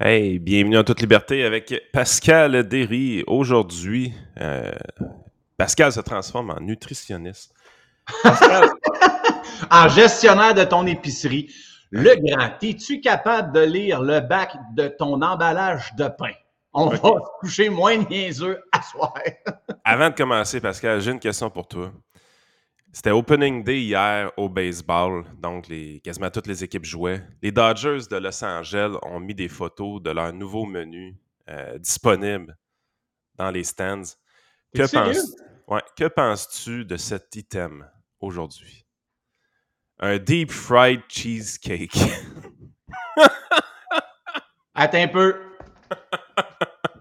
Hey, bienvenue en toute liberté avec Pascal Derry. Aujourd'hui, euh, Pascal se transforme en nutritionniste. en gestionnaire de ton épicerie. Le grand, es-tu capable de lire le bac de ton emballage de pain? On va se coucher moins niaiseux à soir. Avant de commencer, Pascal, j'ai une question pour toi. C'était opening day hier au baseball, donc les, quasiment toutes les équipes jouaient. Les Dodgers de Los Angeles ont mis des photos de leur nouveau menu euh, disponible dans les stands. Que, penses, ouais, que penses-tu de cet item aujourd'hui? Un deep fried cheesecake. Attends un peu.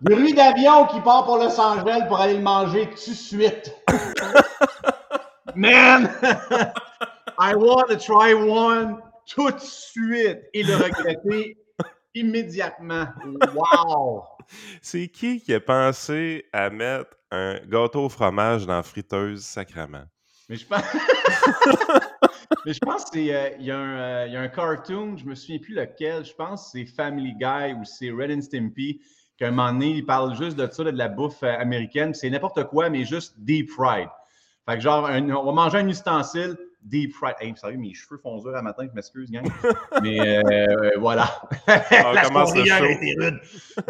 Bruit d'avion qui part pour Los Angeles pour aller le manger tout de suite. Man, I want to try one tout de suite et le regretter immédiatement. Wow! C'est qui qui a pensé à mettre un gâteau au fromage dans la friteuse sacrament? Mais je pense. Mais je pense qu'il euh, y, euh, y, a un cartoon, je me souviens plus lequel, je pense que c'est Family Guy ou c'est Red and Stimpy, qu'à un moment donné, il parle juste de ça, de la bouffe euh, américaine. C'est n'importe quoi, mais juste deep fried. Fait que genre, on va manger un ustensile deep fried. Hey, sérieux, mes cheveux font dur à matin, je m'excuse, gang. Mais euh, voilà. On commence le show.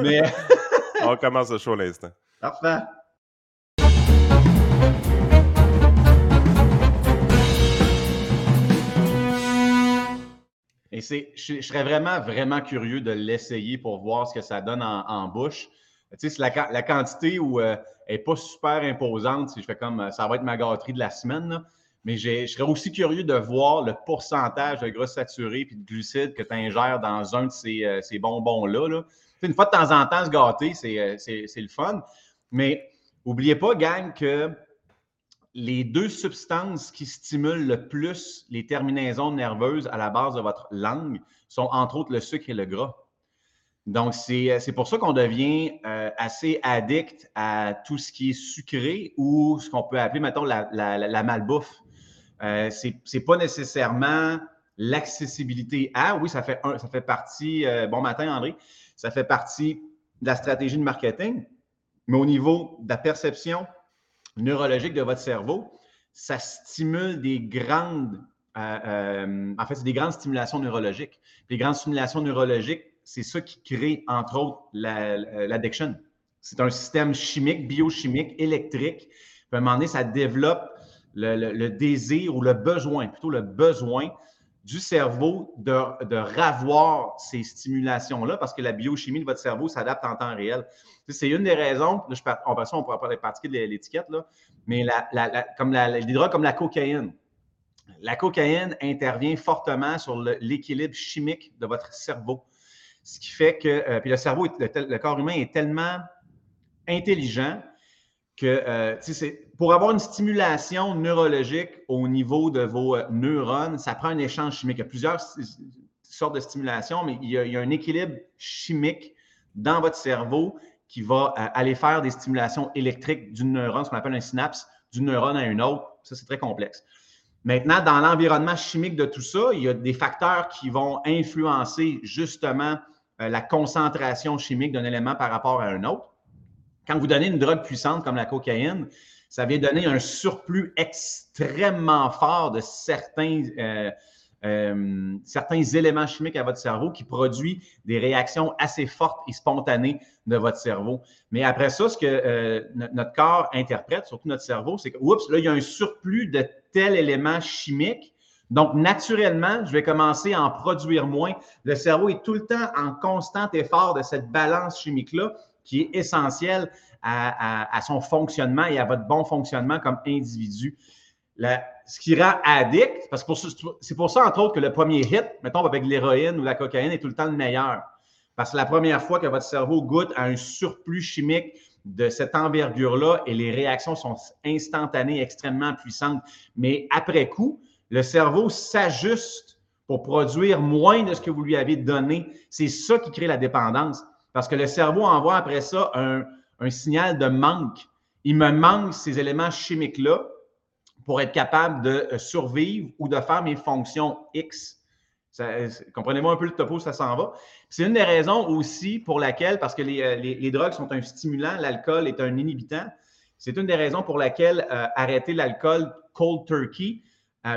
Mais... on commence le show à l'instant. Parfait. Et c'est, je, serais vraiment, vraiment curieux de l'essayer pour voir ce que ça donne en, bouche. Tu sais, la, la quantité où euh, n'est pas super imposante. Si je fais comme ça va être ma gâterie de la semaine. Mais je serais aussi curieux de voir le pourcentage de gras saturé et de glucides que tu ingères dans un de ces, euh, bonbons-là. Une fois de temps en temps, se gâter, euh, c'est le fun. Mais n'oubliez pas, gang, que les deux substances qui stimulent le plus les terminaisons nerveuses à la base de votre langue sont entre autres le sucre et le gras. Donc, c'est euh, pour ça qu'on devient euh, assez addict à tout ce qui est sucré ou ce qu'on peut appeler, mettons, la, malbouffe. Euh, ce n'est pas nécessairement l'accessibilité à. Oui, ça fait, ça fait partie, euh, bon matin André, ça fait partie de la stratégie de marketing, mais au niveau de la perception neurologique de votre cerveau, ça stimule des grandes, en fait, c'est des grandes stimulations neurologiques. Les grandes stimulations neurologiques c'est ça qui crée, entre autres, l'addiction. c'est un système chimique, biochimique, électrique. à un moment donné, ça développe le, désir ou le besoin, plutôt le besoin du cerveau de, ravoir ces stimulations-là parce que la biochimie de votre cerveau s'adapte en temps réel. C'est une des raisons, je, on, on pourra pas pratiquer de l'étiquette, mais la, comme les drogues comme la cocaïne. La cocaïne intervient fortement sur l'équilibre chimique de votre cerveau. Ce qui fait que euh, puis le cerveau, le, corps humain est tellement intelligent que euh, pour avoir une stimulation neurologique au niveau de vos euh, neurones, ça prend un échange chimique. Il y a plusieurs sortes de stimulation, mais il y, a, un équilibre chimique dans votre cerveau qui va aller faire des stimulations électriques d'une neurone, ce qu'on appelle un synapse, d'une neurone à une autre. Ça, c'est très complexe. Maintenant, dans l'environnement chimique de tout ça, il y a des facteurs qui vont influencer justement la concentration chimique d'un élément par rapport à un autre. Quand vous donnez une drogue puissante comme la cocaïne, ça vient donner un surplus extrêmement fort de certains, euh, euh, éléments chimiques à votre cerveau qui produit des réactions assez fortes et spontanées de votre cerveau. Mais après ça, ce que notre corps interprète, surtout notre cerveau, c'est que, là, il y a un surplus de tel élément chimique donc, naturellement, je vais commencer à en produire moins. Le cerveau est tout le temps en constant effort de cette balance chimique-là qui est essentielle à, son fonctionnement et à votre bon fonctionnement comme individu. ce qui rend addict, parce que c'est pour ça, entre autres, que le premier hit, mettons avec l'héroïne ou la cocaïne, est tout le temps le meilleur. Parce que la première fois que votre cerveau goûte à un surplus chimique de cette envergure-là et les réactions sont instantanées, extrêmement puissantes. Mais après coup, le cerveau s'ajuste pour produire moins de ce que vous lui avez donné. C'est ça qui crée la dépendance. Parce que le cerveau envoie après ça un, signal de manque. Il me manque ces éléments chimiques-là pour être capable de euh, survivre ou de faire mes fonctions X. Comprenez-moi un peu le topo, ça s'en va. C'est une des raisons aussi pour laquelle, parce que les, les, drogues sont un stimulant, l'alcool est un inhibitant, c'est une des raisons pour laquelle arrêter l'alcool cold turkey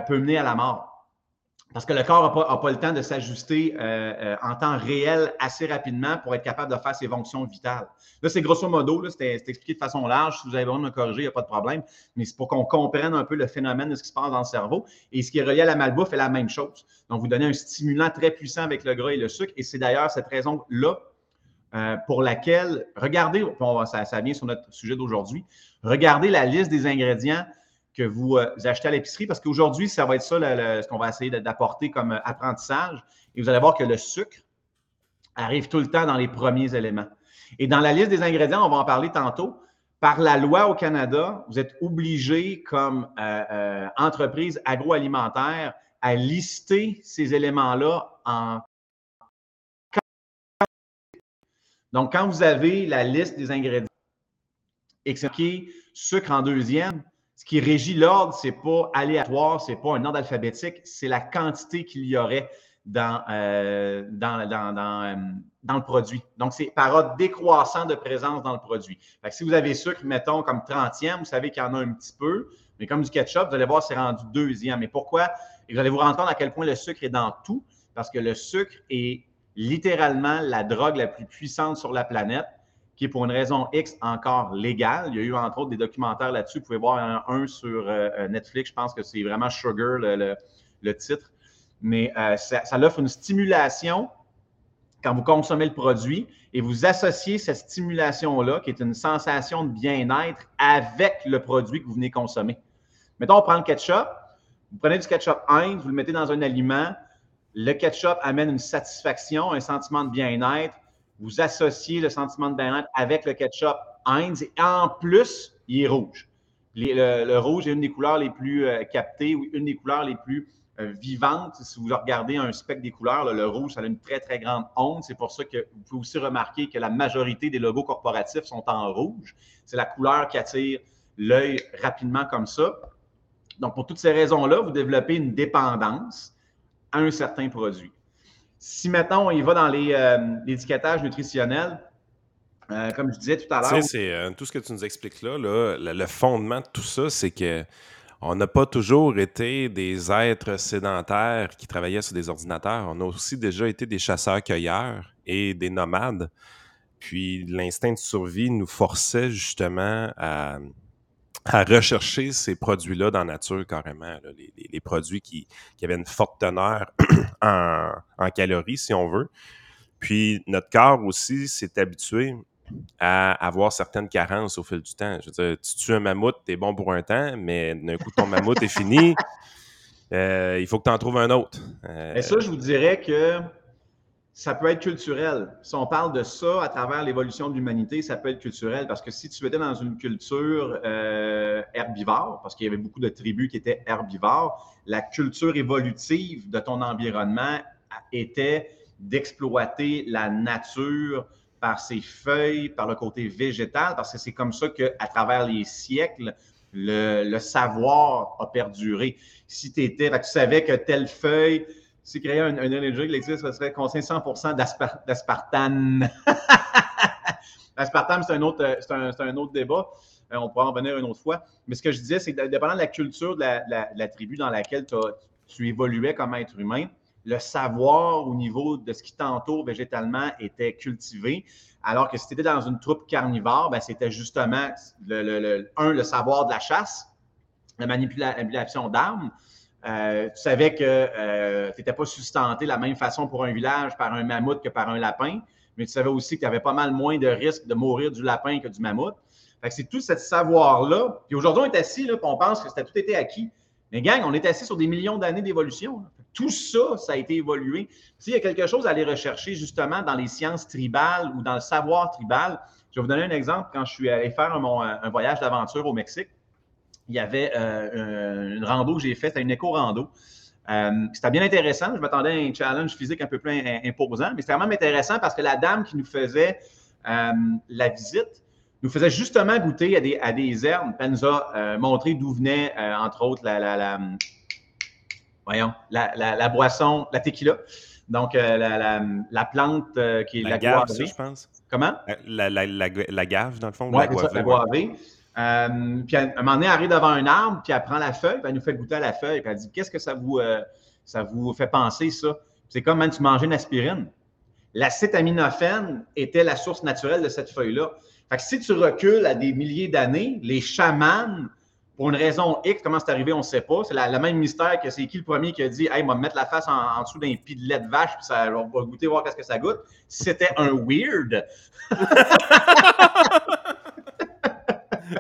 peut mener à la mort. Parce que le corps n'a pas, le temps de s'ajuster euh, euh, en temps réel assez rapidement pour être capable de faire ses fonctions vitales. Là, c'est grosso modo, c'est expliqué de façon large. Si vous avez besoin de me corriger, il n'y a pas de problème. Mais c'est pour qu'on comprenne un peu le phénomène de ce qui se passe dans le cerveau. Et ce qui est relié à la malbouffe est la même chose. Donc, vous donnez un stimulant très puissant avec le gras et le sucre. Et c'est d'ailleurs cette raison-là euh, pour laquelle, regardez, ça vient sur notre sujet d'aujourd'hui, regardez la liste des ingrédients que vous, euh, achetez à l'épicerie parce qu'aujourd'hui, ça va être ça ce qu'on va essayer d'apporter comme euh, apprentissage. Et vous allez voir que le sucre arrive tout le temps dans les premiers éléments. Et dans la liste des ingrédients, on va en parler tantôt. Par la loi au Canada, vous êtes obligé comme euh, entreprise agroalimentaire à lister ces éléments-là en donc, quand vous avez la liste des ingrédients, expliqué sucre en deuxième, ce qui régit l'ordre, ce n'est pas aléatoire, ce n'est pas un ordre alphabétique, c'est la quantité qu'il y aurait dans, euh, dans, dans, euh, dans, le produit. Donc, c'est par ordre décroissant de présence dans le produit. si vous avez sucre, mettons, comme 30e, vous savez qu'il y en a un petit peu, mais comme du ketchup, vous allez voir, c'est rendu deuxième. Mais pourquoi? Et vous allez vous rendre compte à quel point le sucre est dans tout, parce que le sucre est littéralement la drogue la plus puissante sur la planète qui est pour une raison X encore légale. Il y a eu entre autres des documentaires là-dessus. Vous pouvez voir un, sur euh, euh, Netflix. Je pense que c'est vraiment Sugar le, titre. Mais euh, ça, offre une stimulation quand vous consommez le produit et vous associez cette stimulation-là, qui est une sensation de bien-être, avec le produit que vous venez consommer. Mettons, on prend le ketchup. Vous prenez du ketchup Heinz, vous le mettez dans un aliment. Le ketchup amène une satisfaction, un sentiment de bien-être vous associez le sentiment de bien-être avec le ketchup Heinz et en plus, il est rouge. le, rouge est une des couleurs les plus euh, captées ou une des couleurs les plus euh, vivantes. Si vous regardez un spectre des couleurs, le rouge, ça a une très, très grande onde. C'est pour ça que vous pouvez aussi remarquer que la majorité des logos corporatifs sont en rouge. C'est la couleur qui attire l'œil rapidement comme ça. Donc, pour toutes ces raisons-là, vous développez une dépendance à un certain produit. Si maintenant on y va dans euh, l'étiquetage nutritionnel, euh, comme je disais tout à l'heure. c'est euh, tout ce que tu nous expliques là, le, fondement de tout ça, c'est que on n'a pas toujours été des êtres sédentaires qui travaillaient sur des ordinateurs. On a aussi déjà été des chasseurs-cueilleurs et des nomades. Puis l'instinct de survie nous forçait justement à, à rechercher ces produits-là dans la nature carrément, les, produits qui, avaient une forte teneur en, calories, si on veut. Puis notre corps aussi s'est habitué à avoir certaines carences au fil du temps. Je veux dire, tu tues un mammouth, t'es bon pour un temps, mais d'un coup, ton mammouth est fini. Euh, il faut que tu en trouves un autre. Et ça, je vous dirais que ça peut être culturel. Si on parle de ça à travers l'évolution de l'humanité, ça peut être culturel parce que si tu étais dans une culture euh, herbivore, parce qu'il y avait beaucoup de tribus qui étaient herbivores, la culture évolutive de ton environnement était d'exploiter la nature par ses feuilles, par le côté végétal, parce que c'est comme ça qu'à travers les siècles, le, savoir a perduré. Si étais, tu savais que telle feuille, si créer un, un énergie existe, ça serait contient 100% d'aspartame. L'aspartame, c'est un, autre, un, autre débat. Euh, on pourra en venir une autre fois. Mais ce que je disais, c'est que dépendant de la culture de la, tribu dans laquelle tu évoluais comme être humain, le savoir au niveau de ce qui t'entoure végétalement était cultivé. Alors que si tu étais dans une troupe carnivore, ben, c'était justement, le, un, le savoir de la chasse, la manipulation d'armes, euh, tu savais que euh, tu n'étais pas sustenté de la même façon pour un village par un mammouth que par un lapin, mais tu savais aussi que tu avais pas mal moins de risques de mourir du lapin que du mammouth. c'est tout ce savoir-là. Puis aujourd'hui, on est assis, là, on pense que c'était tout été acquis. Mais gang, on est assis sur des millions d'années d'évolution. Tout ça, ça a été évolué. S'il y a quelque chose à aller rechercher justement dans les sciences tribales ou dans le savoir tribal, je vais vous donner un exemple. Quand je suis allé faire un voyage d'aventure au Mexique, il y avait euh, une rando que j'ai faite, c'était une éco-rando. Euh, c'était bien intéressant. Je m'attendais à un challenge physique un peu plus imposant, mais c'était vraiment intéressant parce que la dame qui nous faisait euh, la visite nous faisait justement goûter à des, à des herbes. Elle nous a montré d'où venait, entre autres, la, voyons, la, boisson, la tequila. Donc, la, plante qui est la, gave, je pense. Comment? La, gave, dans le fond. Oui, la guavée. Euh, puis, à un moment donné, elle arrive devant un arbre, puis elle prend la feuille, puis elle nous fait goûter à la feuille, puis elle dit Qu'est-ce que ça vous, ça vous fait penser, ça? C'est comme quand tu manges une aspirine. L'acétaminophène était la source naturelle de cette feuille-là. Fait que si tu recules à des milliers d'années, les chamans, pour une raison X, comment c'est arrivé, on ne sait pas. C'est le même mystère que c'est qui le premier qui a dit Hey, on va me mettre la face en, dessous d'un pis de lait de vache, puis ça, on va goûter, voir qu'est-ce que ça goûte. C'était un weird.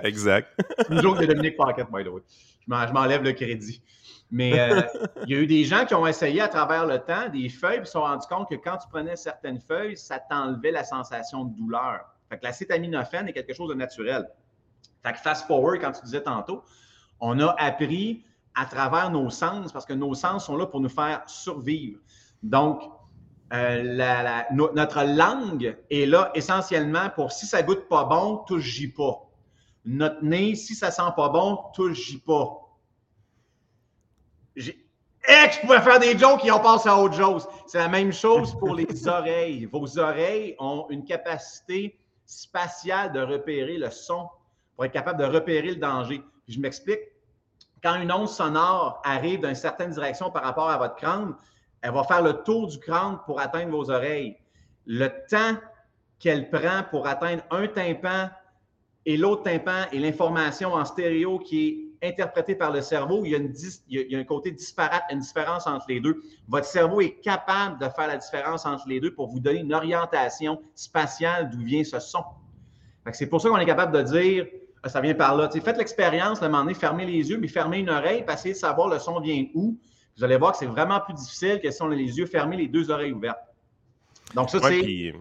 exact. une joke de Dominique Pocket, by. Je m'enlève le crédit. Mais euh, il y a eu des gens qui ont essayé à travers le temps des feuilles, puis se sont rendus compte que quand tu prenais certaines feuilles, ça t'enlevait la sensation de douleur. Fait que l'acétaminophène est quelque chose de naturel. Fait que fast forward, quand tu disais tantôt, on a appris à travers nos sens, parce que nos sens sont là pour nous faire survivre. Donc, euh, notre langue est là essentiellement pour si ça goûte pas bon, touche pas. Notre nez, si ça sent pas bon, touche pas eh, je pouvais faire des jokes qui ont passé à autre chose. C'est la même chose pour les oreilles. Vos oreilles ont une capacité spatiale de repérer le son pour être capable de repérer le danger. je m'explique. Quand une onde sonore arrive d'une certaine direction par rapport à votre crâne, elle va faire le tour du crâne pour atteindre vos oreilles. Le temps qu'elle prend pour atteindre un tympan et l'autre tympan et l'information en stéréo qui est interprété par le cerveau, il y, a une, il, y a, un côté disparate, une différence entre les deux. Votre cerveau est capable de faire la différence entre les deux pour vous donner une orientation spatiale d'où vient ce son. C'est pour ça qu'on est capable de dire ah, ça vient par là. faites l'expérience, de demander, fermez les yeux, mais fermez une oreille, puis essayez de savoir le son vient où. Vous allez voir que c'est vraiment plus difficile que si on a les yeux fermés, les deux oreilles ouvertes. Donc, ça, c'est.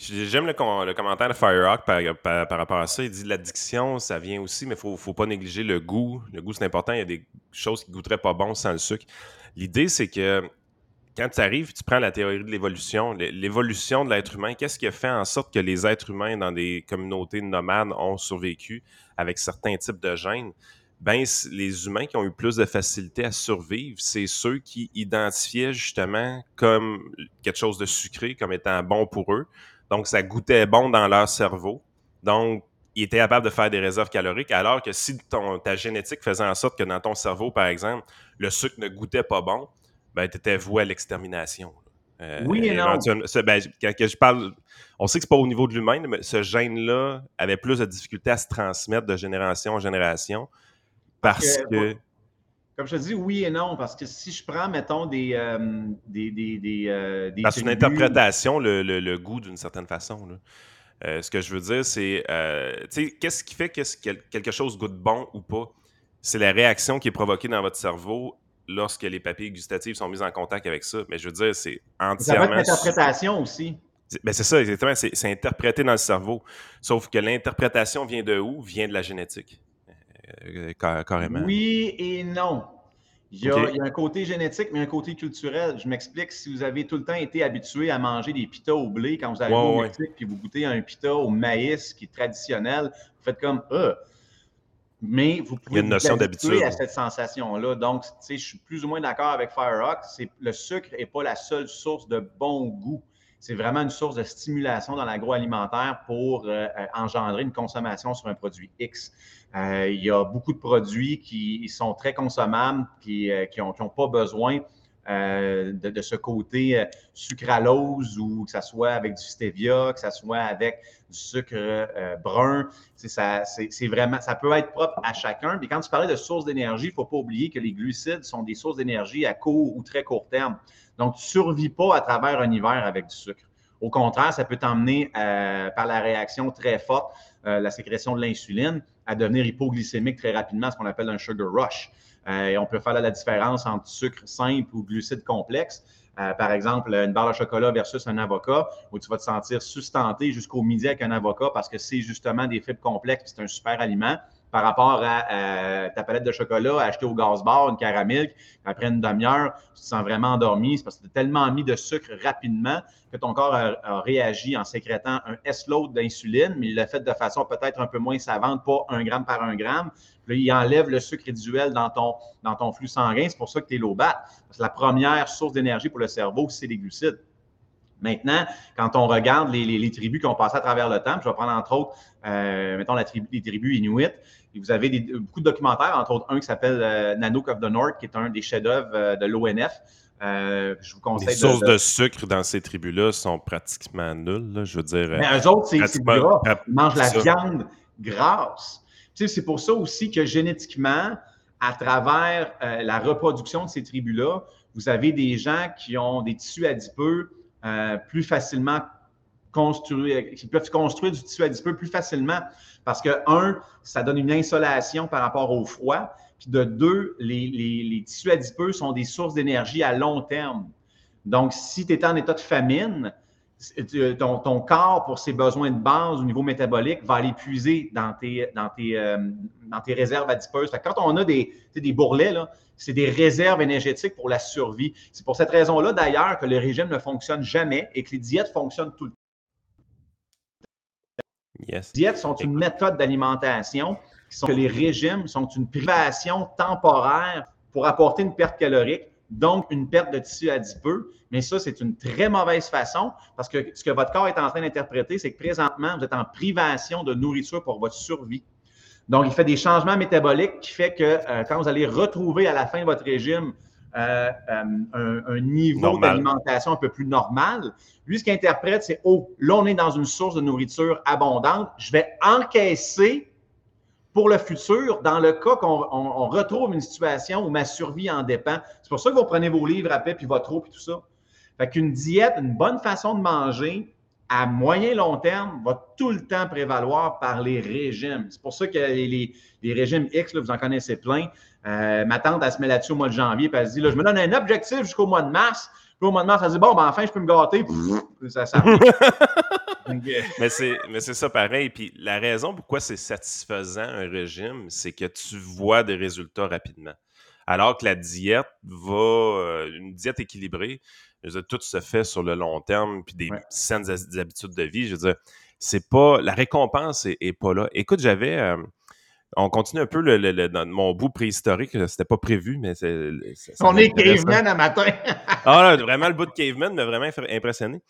J'aime le, commentaire de Firerock par, par, rapport à ça. Il dit l'addiction, ça vient aussi, mais il ne faut, pas négliger le goût. Le goût, c'est important. Il y a des choses qui goûteraient pas bon sans le sucre. L'idée, c'est que quand tu arrives, tu prends la théorie de l'évolution, l'évolution de l'être humain, qu'est-ce qui a fait en sorte que les êtres humains dans des communautés nomades ont survécu avec certains types de gènes? Ben, les humains qui ont eu plus de facilité à survivre, c'est ceux qui identifiaient justement comme quelque chose de sucré, comme étant bon pour eux, donc, ça goûtait bon dans leur cerveau. Donc, ils étaient capables de faire des réserves caloriques, alors que si ton, ta génétique faisait en sorte que dans ton cerveau, par exemple, le sucre ne goûtait pas bon, ben, tu étais voué à l'extermination. Euh, oui et non. Ben, quand je parle, on sait que c'est pas au niveau de l'humain, mais ce gène-là avait plus de difficultés à se transmettre de génération en génération parce que comme je te dis, oui et non, parce que si je prends, mettons, des. Euh, des, des, des, euh, une interprétation, le, goût d'une certaine façon. Euh, ce que je veux dire, c'est. tu sais, qu'est-ce qui fait que quelque chose goûte bon ou pas? C'est la réaction qui est provoquée dans votre cerveau lorsque les papilles gustatives sont mises en contact avec ça. Mais je veux dire, c'est entièrement. Ça va être l'interprétation aussi. Ben c'est ça, exactement. C'est interprété dans le cerveau. Sauf que l'interprétation vient de où? Vient de la génétique. Euh, carrément. Oui et non. Il y, a, un côté génétique, mais un côté culturel. Je m'explique, si vous avez tout le temps été habitué à manger des pitas au blé quand vous arrivez au Mexique, puis vous goûtez un pita au maïs qui est traditionnel, vous faites comme euh. Mais vous pouvez vous habituer à cette sensation-là. Donc, je suis plus ou moins d'accord avec Firerock. Le sucre n'est pas la seule source de bon goût. C'est vraiment une source de stimulation dans l'agroalimentaire pour euh, engendrer une consommation sur un produit X. Euh, il y a beaucoup de produits qui sont très consommables, qui n'ont euh, pas besoin euh, de, ce côté sucralose ou que ce soit avec du stevia, que ce soit avec du sucre brun. Ça, c'est vraiment, ça peut être propre à chacun. Mais quand tu parlais de sources d'énergie, il ne faut pas oublier que les glucides sont des sources d'énergie à court ou très court terme. Donc, tu ne survis pas à travers un hiver avec du sucre. Au contraire, ça peut t'emmener par la réaction très forte, la sécrétion de l'insuline, à devenir hypoglycémique très rapidement, ce qu'on appelle un sugar rush. Euh, on peut faire la différence entre sucre simple ou glucides complexes. Euh, par exemple, une barre de chocolat versus un avocat, où tu vas te sentir sustenté jusqu'au midi avec un avocat parce que c'est justement des fibres complexes, c'est un super aliment. Par rapport à, ta palette de chocolat acheté au gaz bar, une caramel, après une demi-heure, tu te sens vraiment endormi. C'est parce que tu as tellement mis de sucre rapidement que ton corps a, réagi en sécrétant un S-load d'insuline, mais il l'a fait de façon peut-être un peu moins savante, pas un gramme par un gramme. Puis il enlève le sucre résiduel dans ton, dans ton flux sanguin. C'est pour ça que tu es low. Parce que la première source d'énergie pour le cerveau, c'est les glucides. Maintenant, quand on regarde les, tribus qui ont passé à travers le temps, je vais prendre entre autres, euh, mettons, la tribu, les tribus inuits, vous avez beaucoup de documentaires, entre autres un qui s'appelle euh, Nanook of the North, qui est un des chefs-d'œuvre euh, de l'ONF. je vous conseille. Les sources de, sucre dans ces tribus-là sont pratiquement nulles. je veux dire. Mais eux autres, c'est gras. Ils mangent la viande grasse. c'est pour ça aussi que génétiquement, à travers la reproduction de ces tribus-là, vous avez des gens qui ont des tissus adipeux euh, plus facilement construire, qui peuvent construire du tissu adipeux plus facilement parce que, un, ça donne une insolation par rapport au froid. Puis de deux, les, tissus adipeux sont des sources d'énergie à long terme. Donc, si tu es en état de famine, ton, corps, pour ses besoins de base au niveau métabolique, va aller puiser dans tes, dans tes, euh, dans tes réserves adipeuses. quand on a des, des bourrelets, c'est des réserves énergétiques pour la survie. C'est pour cette raison-là, d'ailleurs, que le régime ne fonctionne jamais et que les diètes fonctionnent tout le temps. Les diètes sont une méthode d'alimentation, que les régimes sont une privation temporaire pour apporter une perte calorique, donc une perte de tissu adipeux. Mais ça, c'est une très mauvaise façon parce que ce que votre corps est en train d'interpréter, c'est que présentement, vous êtes en privation de nourriture pour votre survie. Donc, il fait des changements métaboliques qui fait que euh, quand vous allez retrouver à la fin de votre régime euh, euh, un, niveau d'alimentation un peu plus normal, lui, ce qu'il interprète, c'est Oh, là, on est dans une source de nourriture abondante. Je vais encaisser pour le futur dans le cas qu'on retrouve une situation où ma survie en dépend. C'est pour ça que vous prenez vos livres après, puis votre eau, puis tout ça. Fait qu'une diète, une bonne façon de manger, à moyen long terme, va tout le temps prévaloir par les régimes. C'est pour ça que les, régimes X, vous en connaissez plein. Euh, ma tante, elle se met là-dessus au mois de janvier, puis elle se dit là, je me donne un objectif jusqu'au mois de mars. Puis au mois de mars, elle se dit bon, ben enfin, je peux me gâter. ça, ça mais c'est ça pareil. Puis la raison pourquoi c'est satisfaisant un régime, c'est que tu vois des résultats rapidement. Alors que la diète va, euh, une diète équilibrée, tout se fait sur le long terme, puis des saines habitudes de vie. Je veux dire, c'est pas. La récompense est, pas là. Écoute, j'avais. Euh, on continue un peu le, mon bout préhistorique. C'était pas prévu, mais c'est. On est caveman à matin. ah, vraiment, le bout de caveman m'a vraiment impressionné.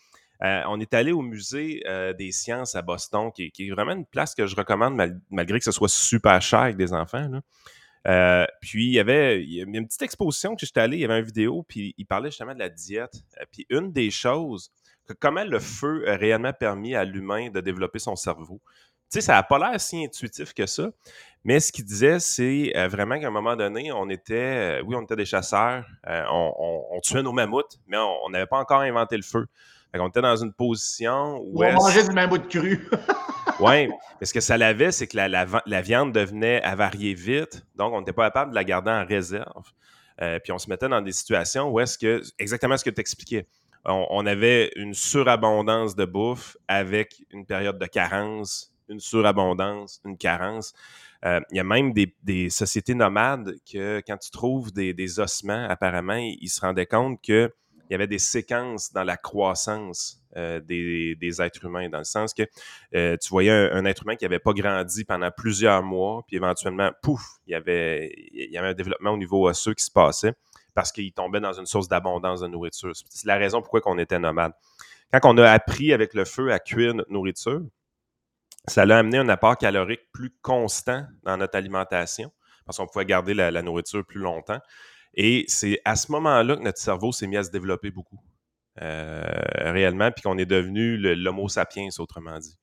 Euh, on est allé au musée euh, des sciences à Boston, qui, est vraiment une place que je recommande, malgré que ce soit super cher avec des enfants. Euh, puis il y avait une petite exposition que j'étais allé, il y avait une vidéo, puis il parlait justement de la diète. Puis une des choses, que comment le feu a réellement permis à l'humain de développer son cerveau. Tu sais, ça n'a pas l'air si intuitif que ça, mais ce qu'il disait, c'est vraiment qu'à un moment donné, on était, oui, on était des chasseurs, on, tuait nos mammouths, mais on n'avait pas encore inventé le feu. On était dans une position où. On mangeait du mammouth cru. oui, mais ce que ça l'avait, c'est que la, viande devenait avariée vite, donc on n'était pas capable de la garder en réserve. Euh, puis on se mettait dans des situations où est-ce que, exactement ce que tu expliquais, on, avait une surabondance de bouffe avec une période de carence, une surabondance, une carence. Euh, il y a même des, sociétés nomades que quand tu trouves des, ossements, apparemment, ils se rendaient compte qu'il y avait des séquences dans la croissance euh, des, êtres humains, dans le sens que euh, tu voyais un, être humain qui n'avait pas grandi pendant plusieurs mois, puis éventuellement, pouf, il y avait, il y avait un développement au niveau osseux qui se passait parce qu'il tombait dans une source d'abondance de nourriture. C'est la raison pourquoi on était nomade. Quand on a appris avec le feu à cuire notre nourriture, ça a amené un apport calorique plus constant dans notre alimentation parce qu'on pouvait garder la, la nourriture plus longtemps. Et c'est à ce moment-là que notre cerveau s'est mis à se développer beaucoup. Euh, réellement, puis qu'on est devenu l'homo sapiens, autrement dit.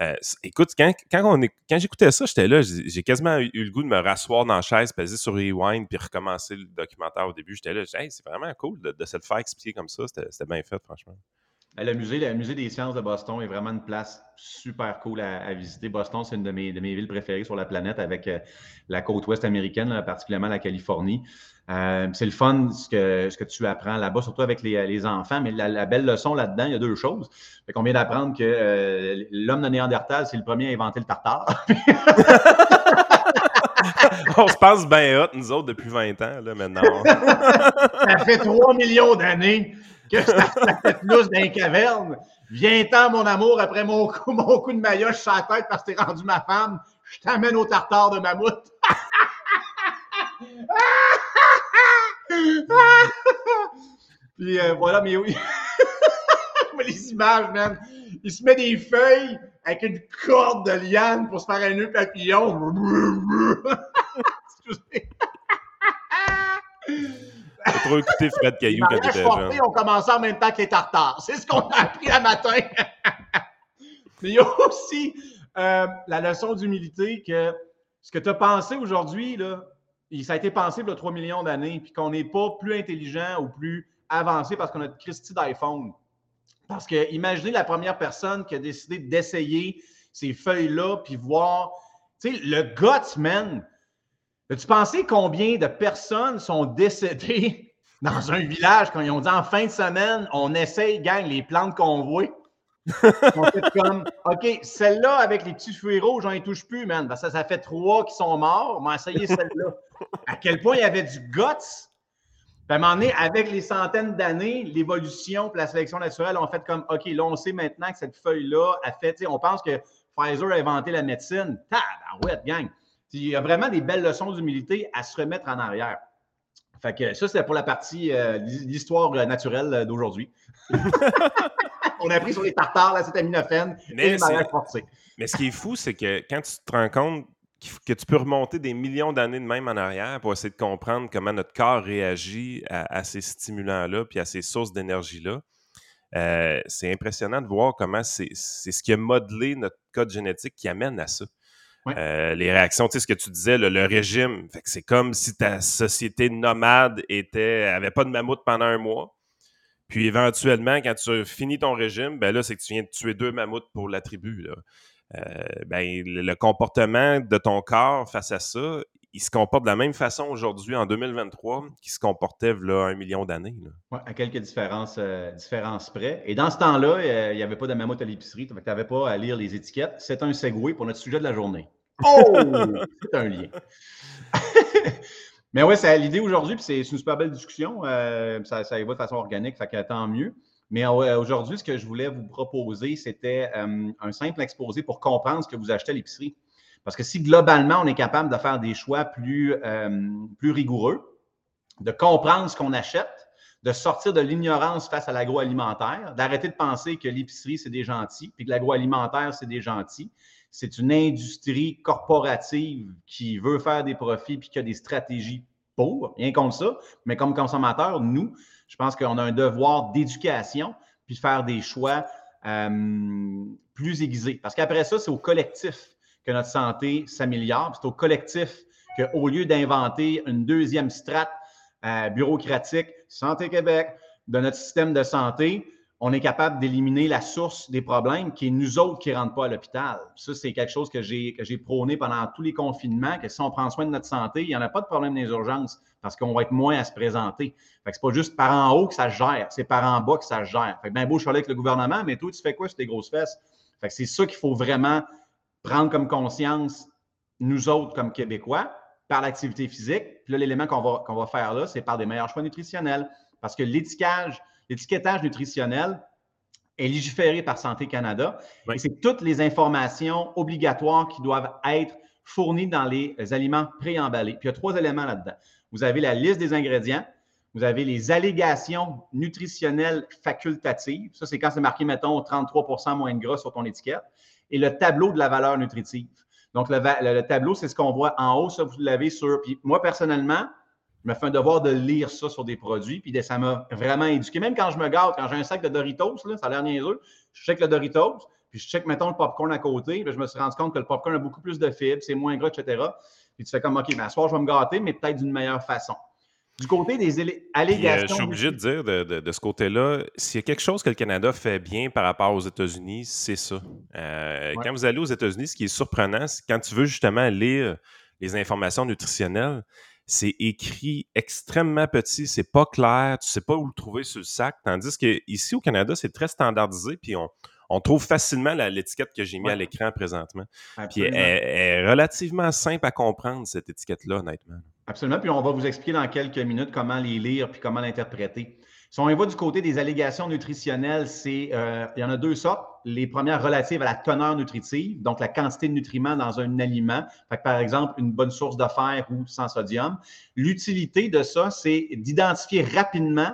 Euh, écoute, quand, quand, j'écoutais ça, j'étais là, j'ai quasiment eu, le goût de me rasseoir dans la chaise, peser sur Rewind, puis recommencer le documentaire au début. J'étais là, c'est vraiment cool de, se le faire expliquer comme ça. C'était bien fait, franchement. Ben, le musée, le musée des sciences de Boston est vraiment une place super cool à, visiter. Boston, c'est une de mes, de mes, villes préférées sur la planète avec euh, la côte ouest américaine, particulièrement la Californie. Euh, c'est le fun ce que, ce que tu apprends là-bas, surtout avec les, les enfants. Mais la, belle leçon là-dedans, il y a deux choses. Fait qu'on vient d'apprendre que euh, l'homme de Néandertal, c'est le premier à inventer le tartare. on se passe bien hot, nous autres, depuis 20 ans, là, maintenant. ça fait 3 millions d'années que ça fait plus dans les cavernes. Viens-t'en, mon amour, après mon coup, mon coup de maillot sur la tête parce que t'es rendu ma femme. Je t'amène au tartare de mammouth. Puis euh, voilà, mais oui. les images, man. Il se met des feuilles avec une corde de liane pour se faire un nœud papillon. T'as trop écouté Fred Caillou quand t'étais jeune. On commençait en même temps que les tartares. C'est ce qu'on a appris à matin. Mais il y a aussi euh, la leçon d'humilité que ce que tu as pensé aujourd'hui, là, ça a été pensé pour 3 millions d'années, puis qu'on n'est pas plus intelligent ou plus avancé parce qu'on a Christy d'iPhone. Parce que imaginez la première personne qui a décidé d'essayer ces feuilles-là, puis voir, tu sais, le guts, man. As-tu pensé combien de personnes sont décédées dans un village quand ils ont dit en fin de semaine, on essaye, gang, les plantes qu'on voit? On fait comme, OK, celle-là avec les petits fruits rouges, j'en touche plus, man. ça, ça fait trois qui sont morts. On va essayer celle-là. À quel point il y avait du guts? À un moment donné, avec les centaines d'années, l'évolution la sélection naturelle ont fait comme OK, là, on sait maintenant que cette feuille-là a fait. On pense que Pfizer a inventé la médecine. ouais, gang. Il y a vraiment des belles leçons d'humilité à se remettre en arrière. Fait que ça, c'est pour la partie euh, l'histoire naturelle d'aujourd'hui. on a appris sur les tartares, l'acétaminophène et les mariages forcés. Mais ce qui est fou, c'est que quand tu te rends compte que tu peux remonter des millions d'années de même en arrière pour essayer de comprendre comment notre corps réagit à, ces stimulants-là puis à ces sources d'énergie-là. Euh, c'est impressionnant de voir comment c'est ce qui a modelé notre code génétique qui amène à ça. Euh, les réactions, tu sais, ce que tu disais, le, régime, c'est comme si ta société nomade était avait pas de mammouth pendant un mois. Puis éventuellement, quand tu finis ton régime, ben là, c'est que tu viens de tuer deux mammouths pour la tribu. Là. Euh, ben, le comportement de ton corps face à ça, il se comporte de la même façon aujourd'hui, en 2023, qu'il se comportait là, un million d'années. Oui, à quelques différences, euh, différences près. Et dans ce temps-là, euh, il n'y avait pas de mammouth à l'épicerie, tu n'avais pas à lire les étiquettes. C'est un segway pour notre sujet de la journée. Oh! c'est un lien. Mais oui, c'est l'idée aujourd'hui, puis c'est une super belle discussion. ça, ça y va de façon organique, fait que tant mieux. Mais euh, aujourd'hui, ce que je voulais vous proposer, c'était euh, un simple exposé pour comprendre ce que vous achetez à l'épicerie. Parce que si globalement, on est capable de faire des choix plus, euh, plus rigoureux, de comprendre ce qu'on achète, de sortir de l'ignorance face à l'agroalimentaire, d'arrêter de penser que l'épicerie, c'est des gentils, puis que l'agroalimentaire, c'est des gentils. C'est une industrie corporative qui veut faire des profits puis qui a des stratégies pour, rien contre ça, mais comme consommateur, nous, je pense qu'on a un devoir d'éducation puis de faire des choix euh, plus aiguisés. Parce qu'après ça, c'est au collectif que notre santé s'améliore. C'est au collectif qu'au lieu d'inventer une deuxième strate euh, bureaucratique, Santé Québec, de notre système de santé, on est capable d'éliminer la source des problèmes qui est nous autres qui ne rentrent pas à l'hôpital. Ça, c'est quelque chose que j'ai, que j'ai prôné pendant tous les confinements, que si on prend soin de notre santé, il n'y en a pas de problème dans les urgences parce qu'on va être moins à se présenter. Que c'est pas juste par en haut que ça se gère, c'est par en bas que ça se gère. Fait que bien beau, je suis avec le gouvernement, mais toi, tu fais quoi sur tes grosses fesses? Fait que c'est ça qu'il faut vraiment prendre comme conscience, nous autres, comme Québécois, par l'activité physique. Puis là, l'élément qu'on va, qu'on va faire là, c'est par des meilleurs choix nutritionnels. Parce que l'étiquetage, l'étiquetage nutritionnel est légiféré par Santé Canada. Et c'est toutes les informations obligatoires qui doivent être fournies dans les aliments préemballés. Puis il y a trois éléments là-dedans. Vous avez la liste des ingrédients, vous avez les allégations nutritionnelles facultatives. Ça, c'est quand c'est marqué, mettons, 33% moins de gras sur ton étiquette. Et le tableau de la valeur nutritive. Donc, le, le tableau, c'est ce qu'on voit en haut. Ça, vous l'avez sur. Puis moi, personnellement, me fais un devoir de lire ça sur des produits, puis ça m'a vraiment éduqué. Même quand je me garde, quand j'ai un sac de Doritos, là, ça a l'air niaiseux, je check le Doritos, puis je check, mettons, le popcorn à côté, puis je me suis rendu compte que le popcorn a beaucoup plus de fibres, c'est moins gras, etc. Puis tu fais comme, OK, mais à soir, je vais me gâter, mais peut-être d'une meilleure façon. Du côté des euh, allégations. je suis obligé de dire de, ce côté-là, s'il y a quelque chose que le Canada fait bien par rapport aux États-Unis, c'est ça. Euh, quand vous allez aux États-Unis, ce qui est surprenant, c'est quand tu veux justement lire les informations nutritionnelles, c'est écrit extrêmement petit, c'est pas clair, tu sais pas où le trouver sur le sac. Tandis qu'ici au Canada, c'est très standardisé, puis on, on trouve facilement l'étiquette que j'ai mis à l'écran présentement. Puis elle, est relativement simple à comprendre, cette étiquette-là, honnêtement. Absolument. Puis on va vous expliquer dans quelques minutes comment les lire puis comment l'interpréter. Si on va du côté des allégations nutritionnelles, c'est euh, il y en a deux sortes. Les premières relatives à la teneur nutritive, donc la quantité de nutriments dans un aliment. par exemple, une bonne source de fer ou sans sodium. L'utilité de ça, c'est d'identifier rapidement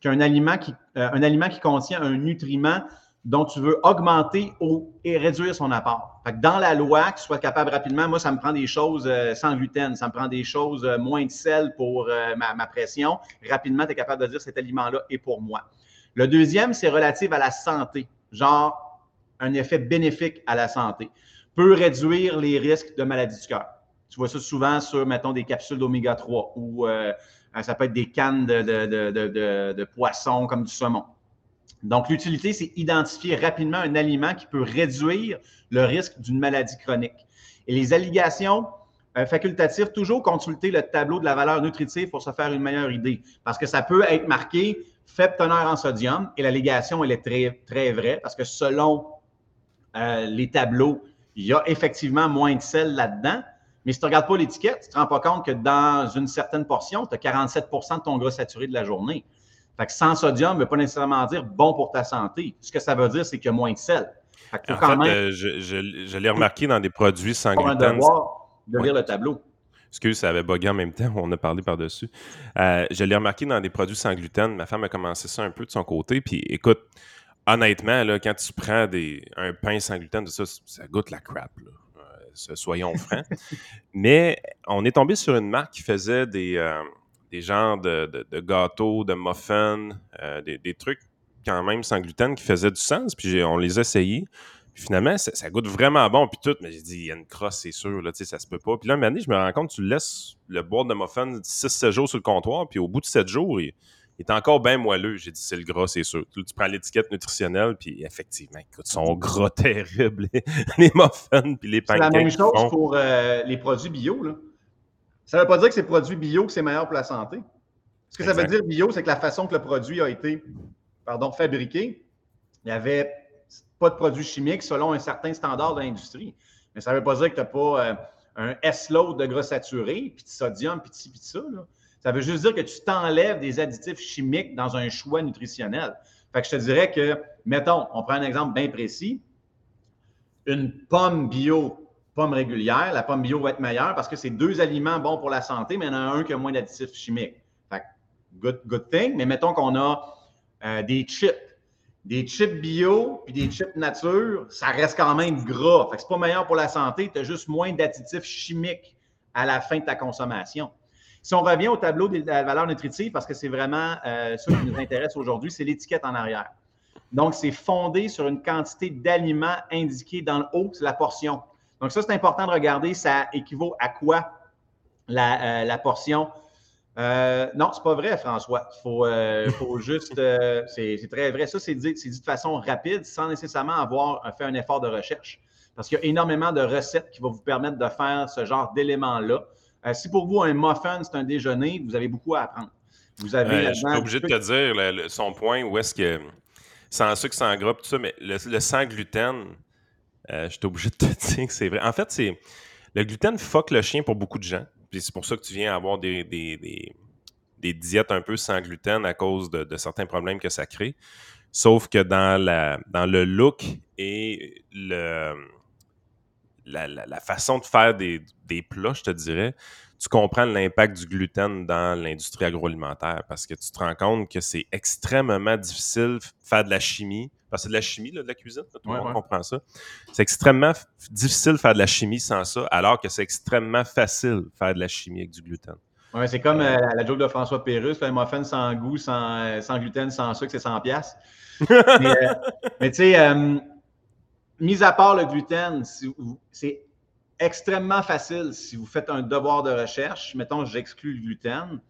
qu'un aliment qui, euh, un aliment qui contient un nutriment dont tu veux augmenter ou, et réduire son apport. dans la loi, que tu sois capable rapidement, moi, ça me prend des choses euh, sans gluten, ça me prend des choses euh, moins de sel pour euh, ma, pression. Rapidement, tu es capable de dire cet aliment-là est pour moi. Le deuxième, c'est relatif à la santé, genre un effet bénéfique à la santé. Peut réduire les risques de maladie du cœur. Tu vois ça souvent sur, mettons, des capsules d'oméga 3 ou ça peut être des cannes de, de, de poissons comme du saumon. Donc, l'utilité, c'est identifier rapidement un aliment qui peut réduire le risque d'une maladie chronique. Et les allégations euh, facultatives, toujours consulter le tableau de la valeur nutritive pour se faire une meilleure idée. Parce que ça peut être marqué faible teneur en sodium et l'allégation, elle est très, très vraie parce que selon euh, les tableaux, il y a effectivement moins de sel là-dedans. Mais si tu ne regardes pas l'étiquette, tu ne te rends pas compte que dans une certaine portion, tu as 47% de ton gras saturé de la journée. Fait que sans sodium ne veut pas nécessairement dire bon pour ta santé. Ce que ça veut dire, c'est qu'il y a moins de sel. Fait en fait, euh, je, l'ai remarqué dans des produits sans gluten. de lire le tableau. Excuse, ça avait bugué en même temps, on a parlé par-dessus. Euh, je l'ai remarqué dans des produits sans gluten. Ma femme a commencé ça un peu de son côté. Puis écoute, honnêtement, là, quand tu prends des, un pain sans gluten, ça, ça goûte la crap. Euh, soyons francs. Mais on est tombé sur une marque qui faisait des, des genres de, gâteaux, de muffins, euh, des, trucs quand même sans gluten qui faisaient du sens. Puis on les a essayés. Puis finalement, ça, goûte vraiment bon. Puis tout, mais j'ai dit, il y a une crosse, c'est sûr, là, ça se peut pas. Puis là, un je me rends compte, tu laisses le boîte de muffins 6-7 jours sur le comptoir. Puis au bout de 7 jours, il, est encore bien moelleux. J'ai dit, c'est le gras, c'est sûr. Tu, prends l'étiquette nutritionnelle, puis effectivement, écoute, ils sont gras terribles, les, muffins, puis les pancakes. C'est la même chose pour euh, les produits bio, là. Ça ne veut pas dire que c'est produit bio que c'est meilleur pour la santé. Ce que ça veut dire bio, c'est que la façon que le produit a été pardon, fabriqué, il n'y avait pas de produits chimiques selon un certain standard de l'industrie. Mais ça ne veut pas dire que tu n'as pas euh, un S-load de gras saturé, puis de sodium, puis de ci, puis de ça. Ça veut juste dire que tu t'enlèves des additifs chimiques dans un choix nutritionnel. Fait que je te dirais que, mettons, on prend un exemple bien précis. Une pomme bio pomme régulière, la pomme bio va être meilleure parce que c'est deux aliments bons pour la santé, mais il y en a un qui a moins d'additifs chimiques. Fait good, good thing. Mais mettons qu'on a euh, des chips. Des chips bio puis des chips nature, ça reste quand même gras. Fait que c'est pas meilleur pour la santé, tu as juste moins d'additifs chimiques à la fin de ta consommation. Si on revient au tableau de la valeur nutritive, parce que c'est vraiment euh, ça qui nous intéresse aujourd'hui, c'est l'étiquette en arrière. Donc, c'est fondé sur une quantité d'aliments indiqués dans le haut, c'est la portion. Donc, ça, c'est important de regarder. Ça équivaut à quoi la, euh, portion? Euh, non, c'est pas vrai, François. Il faut, euh, juste. c'est très vrai. Ça, c'est dit, dit, de façon rapide, sans nécessairement avoir fait un effort de recherche. Parce qu'il y a énormément de recettes qui vont vous permettre de faire ce genre d'éléments-là. si pour vous, un muffin, c'est un déjeuner, vous avez beaucoup à apprendre. Vous avez. je suis obligé de te dire son point où est-ce que. Sans sucre, sans gras, tout ça, mais le, le sans gluten, euh, je suis obligé de te dire que c'est vrai. En fait, c'est le gluten fuck le chien pour beaucoup de gens. C'est pour ça que tu viens avoir des, diètes un peu sans gluten à cause de, certains problèmes que ça crée. Sauf que dans, le look et la, façon de faire des, plats, je te dirais, tu comprends l'impact du gluten dans l'industrie agroalimentaire parce que tu te rends compte que c'est extrêmement difficile de faire de la chimie. Parce que c'est de la chimie, de la cuisine, tout le monde comprend ça. C'est extrêmement difficile de faire de la chimie sans ça, alors que c'est extrêmement facile de faire de la chimie avec du gluten. Oui, c'est comme euh, la joke de François Pérusse, un muffin sans goût, sans, euh, sans gluten, sans sucre, c'est 100 pièces. mais, euh, mais tu sais, mis à part le gluten, c'est extrêmement facile si vous faites un devoir de recherche. Mettons, j'exclus le gluten.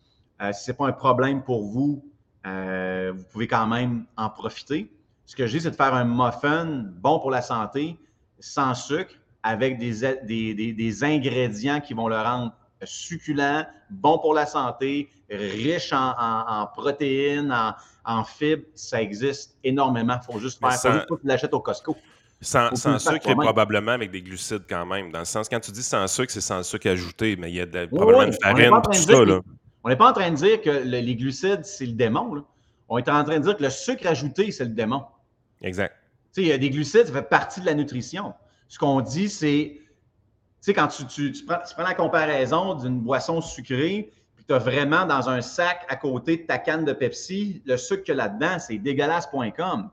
Euh, si ce n'est pas un problème pour vous, euh, vous pouvez quand même en profiter. Ce que je dis, c'est de faire un muffin bon pour la santé, sans sucre, avec des, des, des, ingrédients qui vont le rendre succulent, bon pour la santé, riche en, protéines, en, fibres. Ça existe énormément. Il faut juste faire. ça. faut juste que tu au Costco. Sans, sucre et probablement avec des glucides quand même. Dans le sens, quand tu dis sans sucre, c'est sans sucre ajouté, mais il y a probablement une farine, tout ça. Là. On n'est pas en train de dire que les glucides, c'est le démon. On est en train de dire que le sucre ajouté, c'est le démon. Exact. Tu sais, il y a des glucides, ça fait partie de la nutrition. Ce qu'on dit, c'est, tu sais, quand tu, prends, la comparaison d'une boisson sucrée, puis tu as vraiment dans un sac à côté de ta canne de Pepsi, le sucre qu'il y a là-dedans, c'est dégueulasse.com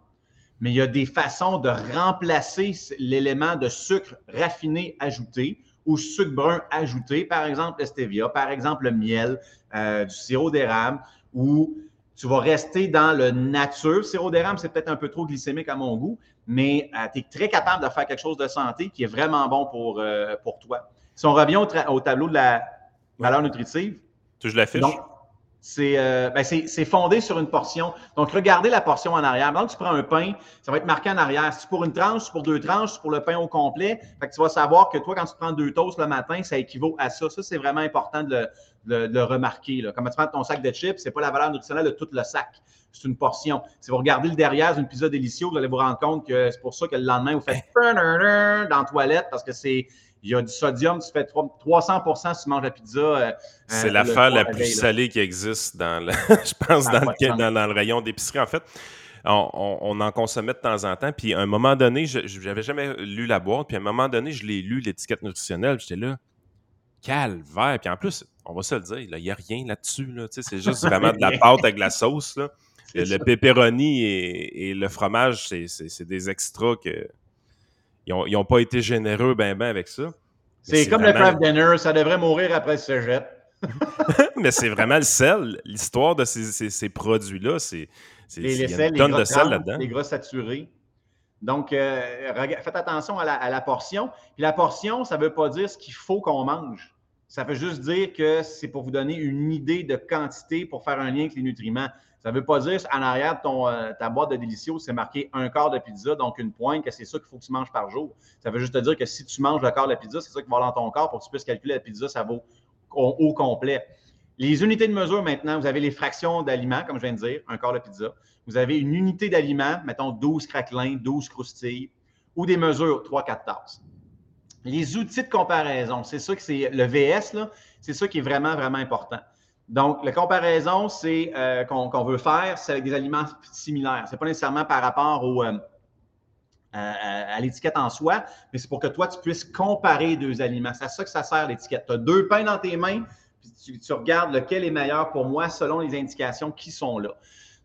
mais il y a des façons de remplacer l'élément de sucre raffiné ajouté ou sucre brun ajouté, par exemple le stevia, par exemple le miel, euh, du sirop d'érable, ou tu vas rester dans le nature. Le sirop d'érable, c'est peut-être un peu trop glycémique à mon goût, mais euh, tu es très capable de faire quelque chose de santé qui est vraiment bon pour, euh, pour toi. Si on revient au, tableau de la valeur nutritive. Tu je l'affiche? Euh, ben, c'est fondé sur une portion. Donc, regardez la portion en arrière. Maintenant tu prends un pain, ça va être marqué en arrière. Si c'est pour une tranche, c'est pour deux tranches, c'est pour le pain au complet. Fait que tu vas savoir que toi, quand tu prends deux toasts le matin, ça équivaut à ça. Ça, c'est vraiment important de le, remarquer. Là. Comme tu prends ton sac de chips, c'est pas la valeur nutritionnelle de tout le sac. C'est une portion. Si vous regardez le derrière d'une pizza délicieuse, vous allez vous rendre compte que c'est pour ça que le lendemain, vous faites dans la toilette parce que c'est il y a du sodium, tu fais 300 si tu manges la pizza. Euh, c'est l'affaire la plus salée qui existe dans le, je pense, ah, dans, le, dans, le rayon d'épicerie. En fait, on, en consommait de temps en temps. Puis à un moment donné, je n'avais jamais lu la boîte. Puis à un moment donné, je l'ai lu, l'étiquette nutritionnelle. J'étais là, calvaire. Puis en plus, on va se le dire, il n'y a rien là-dessus. Là. C'est juste vraiment de la pâte avec la sauce. Là. Le pepperoni et, et, le fromage, c'est des extras que ils n'ont pas été généreux ben ben avec ça. C'est comme le craft dinner, ça devrait mourir après ce cégep. mais c'est vraiment le sel. L'histoire de ces, ces, produits-là, c'est sels, les de sel là-dedans. Les gras saturés. Donc, euh, faites attention à la, à la, portion. Puis la portion, ça ne veut pas dire ce qu'il faut qu'on mange. Ça veut juste dire que c'est pour vous donner une idée de quantité pour faire un lien avec les nutriments. Ça ne veut pas dire en arrière de euh, ta boîte de délicieux, c'est marqué un quart de pizza, donc une pointe, que c'est ça qu'il faut que tu manges par jour. Ça veut juste te dire que si tu manges le quart de pizza, c'est ça qui va dans ton corps pour que tu puisses calculer la pizza, ça vaut au, complet. Les unités de mesure maintenant, vous avez les fractions d'aliments, comme je viens de dire, un quart de pizza. Vous avez une unité d'aliments, mettons 12 craquelins, 12 croustilles, ou des mesures, 3-4 tasses. Les outils de comparaison, c'est ça que c'est le VS, c'est ça qui est vraiment, vraiment important. Donc, la comparaison, c'est euh, qu'on veut faire, c'est avec des aliments similaires. Ce n'est pas nécessairement par rapport euh, à, l'étiquette en soi, mais c'est pour que toi, tu puisses comparer deux aliments. C'est à ça que ça sert l'étiquette. Tu as deux pains dans tes mains, puis tu, regardes lequel est meilleur pour moi selon les indications qui sont là.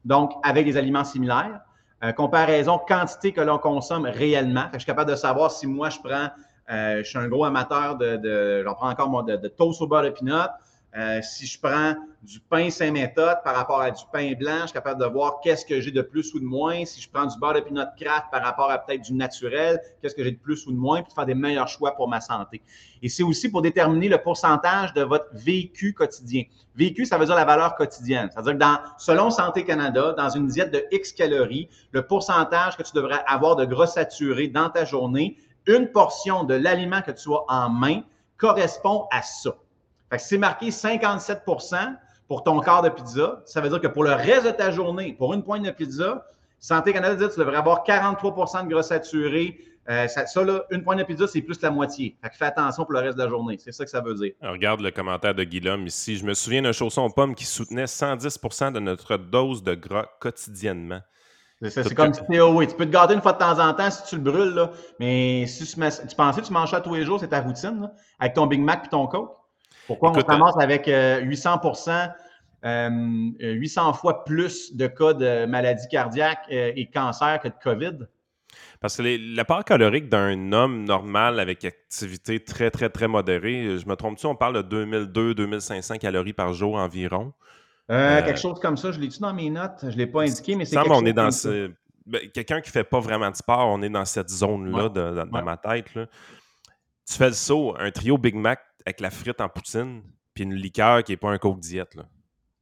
Donc, avec des aliments similaires. Euh, comparaison quantité que l'on consomme réellement. je suis capable de savoir si moi, je prends, je suis un gros amateur de, j'en prends encore moi, de, de toast au beurre de peanut. Euh, si je prends du pain Saint-Méthode par rapport à du pain blanc, je suis capable de voir qu'est-ce que j'ai de plus ou de moins. Si je prends du beurre de pinot craft par rapport à peut-être du naturel, qu'est-ce que j'ai de plus ou de moins, puis faire des meilleurs choix pour ma santé. Et c'est aussi pour déterminer le pourcentage de votre vécu quotidien. Vécu, ça veut dire la valeur quotidienne. C'est-à-dire que dans, selon Santé Canada, dans une diète de X calories, le pourcentage que tu devrais avoir de gras saturés dans ta journée, une portion de l'aliment que tu as en main correspond à ça. Fait que si c'est marqué 57% pour ton quart de pizza, ça veut dire que pour le reste de ta journée, pour une pointe de pizza, Santé Canada dit que tu devrais avoir 43% de gras saturé. Euh, ça, là, une pointe de pizza, c'est plus la moitié. Fait que fais attention pour le reste de la journée. C'est ça que ça veut dire. regarde le commentaire de Guillaume ici. Je me souviens d'un chausson pomme qui soutenait 110% de notre dose de gras quotidiennement. C'est comme si oui. Tu peux te garder une fois de temps en temps si tu le brûles, là. mais si tu, tu pensais que tu manges ça tous les jours, c'est ta routine, avec ton Big Mac et ton Coke? Pourquoi on commence avec 800% euh, 800 euh, fois plus de cas de maladies cardiaques euh, et cancer que de COVID? Parce que la part calorique d'un homme normal avec activité très, très, très modérée, je me trompe-tu, on parle de 2002-2500 calories par jour environ? quelque chose comme ça, je l'ai-tu dans mes notes? Je ne l'ai pas indiqué, mais c'est quelque on est dans ben, Quelqu'un qui ne fait pas vraiment de sport, on est dans cette zone-là dans ma tête. Tu fais le saut, un trio Big Mac avec la frite en poutine, puis une liqueur qui n'est pas un Coke diète. Là.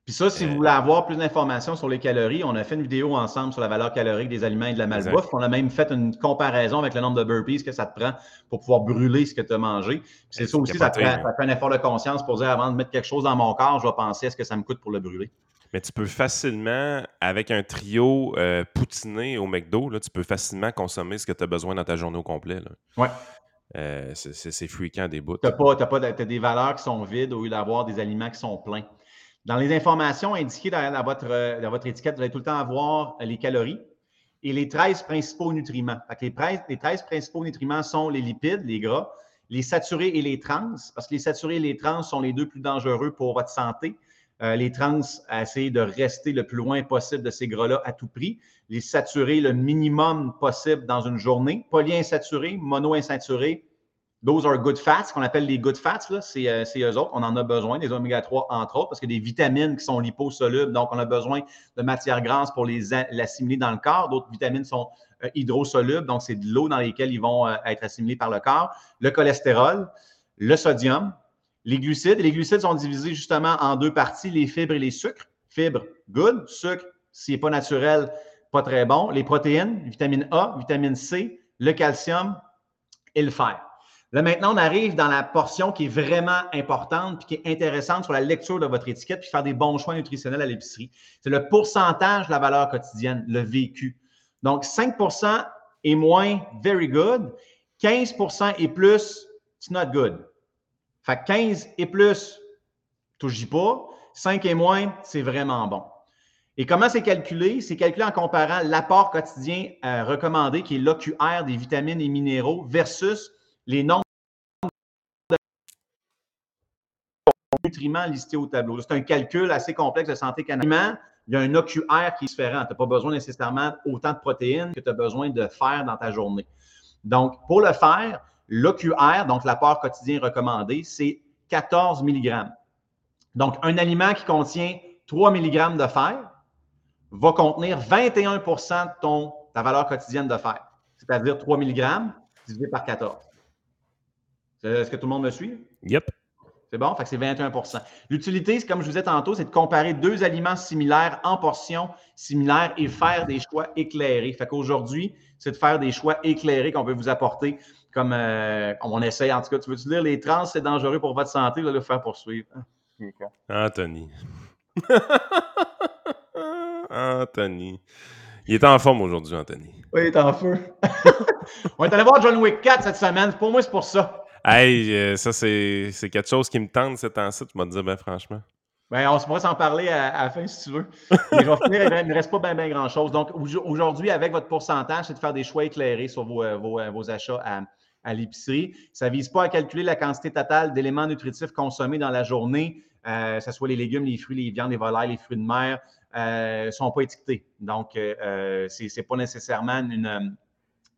Puis ça, si vous voulez avoir plus d'informations sur les calories, on a fait une vidéo ensemble sur la valeur calorique des aliments et de la malbouffe. On a même fait une comparaison avec le nombre de burpees que ça te prend pour pouvoir brûler ce que tu as mangé. C'est ça aussi, ça, fait un effort de conscience pour dire avant de mettre quelque chose dans mon corps, je vais penser à ce que ça me coûte pour le brûler. Mais tu peux facilement, avec un trio euh, poutiné au McDo, là, tu peux facilement consommer ce que tu as besoin dans ta journée au complet. Oui. Euh, c'est fréquent des bouts. Tu as, des valeurs qui sont vides au lieu d'avoir des aliments qui sont pleins. Dans les informations indiquées dans, votre, euh, votre étiquette, vous allez tout le temps avoir les calories et les 13 principaux nutriments. les, 13, les 13 principaux nutriments sont les lipides, les gras, les saturés et les trans, parce que les saturés et les trans sont les deux plus dangereux pour votre santé. Euh, les trans, essayer de rester le plus loin possible de ces gras-là à tout prix. Les saturés, le minimum possible dans une journée. Polyinsaturés, monoinsaturés, those are good fats, qu'on appelle les good fats, euh, c'est eux autres. On en a besoin, des oméga 3 entre autres, parce que des vitamines qui sont liposolubles, donc on a besoin de matières grasses pour les assimiler dans le corps. D'autres vitamines sont euh, hydrosolubles, donc c'est de l'eau dans laquelle ils vont être assimilés par le corps. Le cholestérol, le sodium, les glucides. Les glucides sont divisés justement en deux parties, les fibres et les sucres. Fibres, good. Sucre, s'il n'est pas naturel, pas très bon. Les protéines, vitamine A, vitamine C, le calcium et le fer. Là, maintenant, on arrive dans la portion qui est vraiment importante et qui est intéressante sur la lecture de votre étiquette puis faire des bons choix nutritionnels à l'épicerie. C'est le pourcentage de la valeur quotidienne, le vécu. Donc, 5% et moins, very good. 15% et plus, it's not good. Fait 15 et plus, touche pas. 5 et moins, c'est vraiment bon. Et comment c'est calculé? C'est calculé en comparant l'apport quotidien euh, recommandé, qui est l'OQR des vitamines et minéraux, versus les nombres de nutriments listés au tableau. C'est un calcul assez complexe de santé canadienne. Il y a un OQR qui est différent. Tu n'as pas besoin nécessairement autant de protéines que tu as besoin de faire dans ta journée. Donc, pour le faire, L'OQR, donc l'apport quotidien recommandé, c'est 14 mg. Donc, un aliment qui contient 3 mg de fer va contenir 21% de ta valeur quotidienne de fer, c'est-à-dire 3 mg divisé par 14. Est-ce que tout le monde me suit? Yep. C'est bon? Fait que c'est 21% L'utilité, comme je vous disais tantôt, c'est de comparer deux aliments similaires en portions similaires et faire des choix éclairés. Fait qu'aujourd'hui, c'est de faire des choix éclairés qu'on peut vous apporter comme euh, on essaie. En tout cas, tu veux-tu dire les trans, c'est dangereux pour votre santé, là, le faire poursuivre. Anthony. Anthony. Il est en forme aujourd'hui, Anthony. Oui, il est en feu. on est allé voir John Wick 4 cette semaine. Pour moi, c'est pour ça. Hey, euh, ça, c'est quelque chose qui me tente cette temps-ci, tu m'as dit, ben franchement. Ben, on se pourrait s'en parler à, la fin si tu veux. Mais finir, il ne reste pas bien grand-chose. Donc, aujourd'hui, avec votre pourcentage, c'est de faire des choix éclairés sur vos, euh, vos achats à, l'épicerie. Ça ne vise pas à calculer la quantité totale d'éléments nutritifs consommés dans la journée, euh, que ce soit les légumes, les fruits, les viandes, les volailles, les fruits de mer, ne euh, sont pas étiquetés. Donc, euh, ce n'est pas nécessairement une.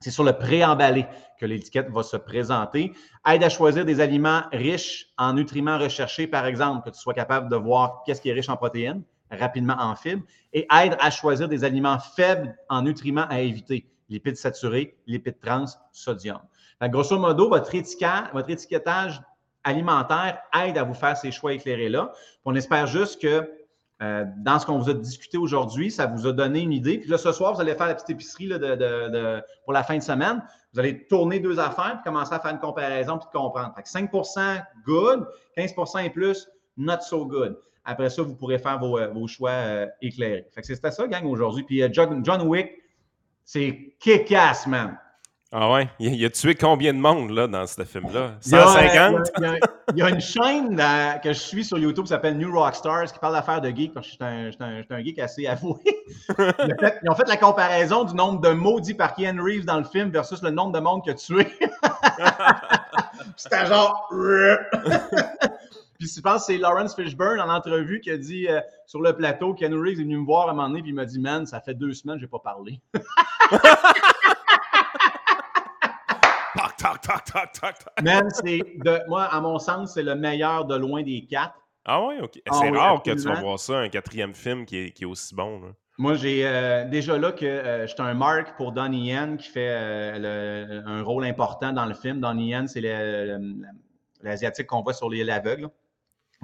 C'est sur le préemballé que l'étiquette va se présenter. Aide à choisir des aliments riches en nutriments recherchés, par exemple, que tu sois capable de voir qu'est-ce qui est riche en protéines, rapidement en fibres, et aide à choisir des aliments faibles en nutriments à éviter, lipides saturés, lipides trans, sodium grosso modo, votre, votre étiquetage alimentaire aide à vous faire ces choix éclairés-là. On espère juste que euh, dans ce qu'on vous a discuté aujourd'hui, ça vous a donné une idée. Puis là, ce soir, vous allez faire la petite épicerie de, pour la fin de semaine. Vous allez tourner deux affaires puis commencer à faire une comparaison puis comprendre. 5% good, 15% et plus, not so good. Après ça, vous pourrez faire vos, euh, choix euh, éclairés. Fait que c'est ça, gang, aujourd'hui. Puis John, John Wick, c'est kick-ass, man. Ah ouais? Il, a tué combien de monde là, dans ce film-là? 150? Il y, a, une chaîne euh, que je suis sur YouTube qui s'appelle New Rockstars qui parle d'affaires de geek. Je suis un, un, geek assez avoué. Ils, ont fait la comparaison du nombre de mots dits par Keanu Reeves dans le film versus le nombre de monde qu'il a tué. C'était genre. Puis je pense que c'est Lawrence Fishburne en entrevue qui a dit euh, sur le plateau, Keanu Reeves est venu me voir à un moment donné, puis il m'a dit Man, ça fait deux semaines que je n'ai pas parlé. Même, c'est moi, à mon sens, c'est le meilleur de loin des quatre. Ah ouais, ok. Ah c'est rare que tu vas voir ça, un quatrième film qui est, qui est aussi bon. Moi, j'ai euh, déjà là que euh, j'étais un mark pour Donnie Yen qui fait euh, un rôle important dans le film. Donnie Yen, c'est l'Asiatique qu'on voit sur l'île aveugle.